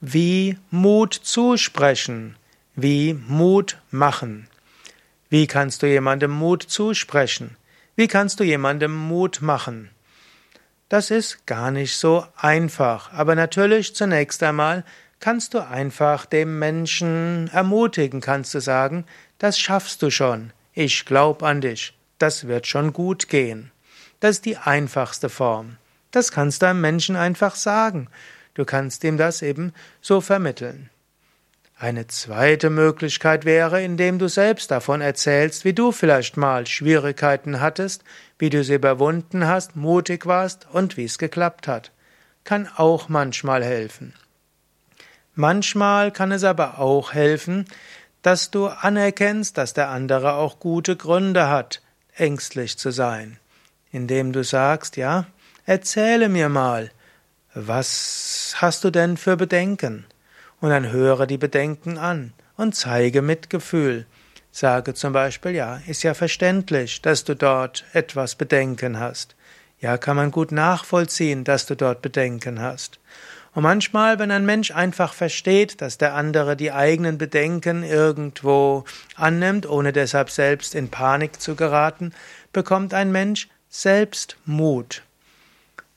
wie Mut zusprechen, wie Mut machen. Wie kannst du jemandem Mut zusprechen? Wie kannst du jemandem Mut machen? Das ist gar nicht so einfach, aber natürlich zunächst einmal kannst du einfach dem Menschen ermutigen, kannst du sagen, das schaffst du schon, ich glaub an dich, das wird schon gut gehen. Das ist die einfachste Form. Das kannst du einem Menschen einfach sagen. Du kannst ihm das eben so vermitteln. Eine zweite Möglichkeit wäre, indem du selbst davon erzählst, wie du vielleicht mal Schwierigkeiten hattest, wie du sie überwunden hast, mutig warst und wie es geklappt hat. Kann auch manchmal helfen. Manchmal kann es aber auch helfen, dass du anerkennst, dass der andere auch gute Gründe hat, ängstlich zu sein, indem du sagst, ja, erzähle mir mal, was hast du denn für Bedenken? Und dann höre die Bedenken an und zeige Mitgefühl. Sage zum Beispiel, ja, ist ja verständlich, dass du dort etwas Bedenken hast. Ja, kann man gut nachvollziehen, dass du dort Bedenken hast. Und manchmal, wenn ein Mensch einfach versteht, dass der andere die eigenen Bedenken irgendwo annimmt, ohne deshalb selbst in Panik zu geraten, bekommt ein Mensch selbst Mut.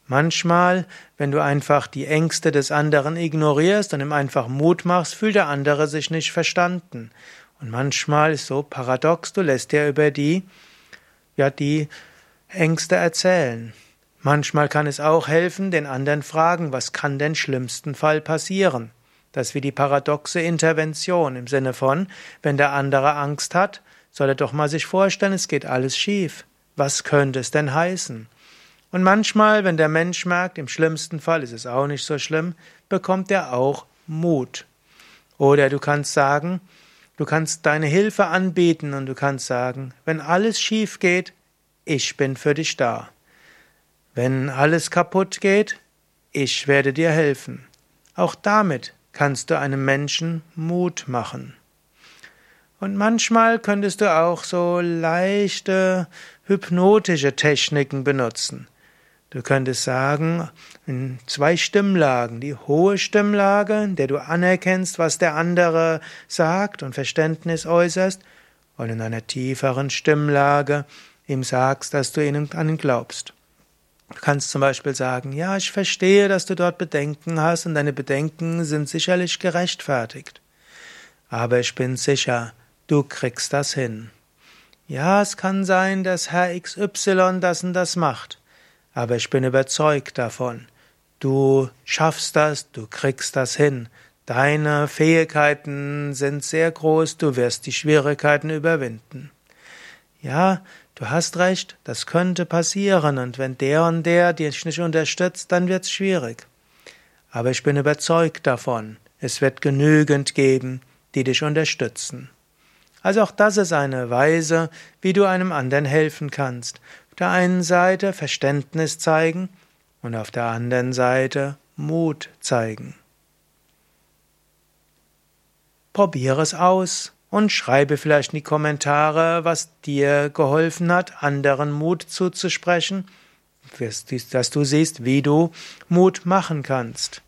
Manchmal, wenn du einfach die Ängste des anderen ignorierst und ihm einfach Mut machst, fühlt der andere sich nicht verstanden. Und manchmal ist so paradox, du lässt dir über die, ja, die Ängste erzählen. Manchmal kann es auch helfen, den anderen fragen, was kann denn schlimmsten Fall passieren? Das ist wie die paradoxe Intervention im Sinne von, wenn der andere Angst hat, soll er doch mal sich vorstellen, es geht alles schief. Was könnte es denn heißen? Und manchmal, wenn der Mensch merkt, im schlimmsten Fall ist es auch nicht so schlimm, bekommt er auch Mut. Oder du kannst sagen, du kannst deine Hilfe anbieten und du kannst sagen, wenn alles schief geht, ich bin für dich da. Wenn alles kaputt geht, ich werde dir helfen. Auch damit kannst du einem Menschen Mut machen. Und manchmal könntest du auch so leichte hypnotische Techniken benutzen. Du könntest sagen, in zwei Stimmlagen, die hohe Stimmlage, in der du anerkennst, was der andere sagt und Verständnis äußerst, und in einer tieferen Stimmlage ihm sagst, dass du ihnen an ihn glaubst. Du kannst zum Beispiel sagen, ja, ich verstehe, dass du dort Bedenken hast und deine Bedenken sind sicherlich gerechtfertigt. Aber ich bin sicher, du kriegst das hin. Ja, es kann sein, dass Herr XY das und das macht, aber ich bin überzeugt davon. Du schaffst das, du kriegst das hin. Deine Fähigkeiten sind sehr groß, du wirst die Schwierigkeiten überwinden. Ja, Du hast recht, das könnte passieren, und wenn der und der dich nicht unterstützt, dann wird's schwierig. Aber ich bin überzeugt davon, es wird genügend geben, die dich unterstützen. Also auch das ist eine Weise, wie du einem anderen helfen kannst. Auf der einen Seite Verständnis zeigen und auf der anderen Seite Mut zeigen. Probiere es aus und schreibe vielleicht in die Kommentare, was dir geholfen hat, anderen Mut zuzusprechen, dass du siehst, wie du Mut machen kannst.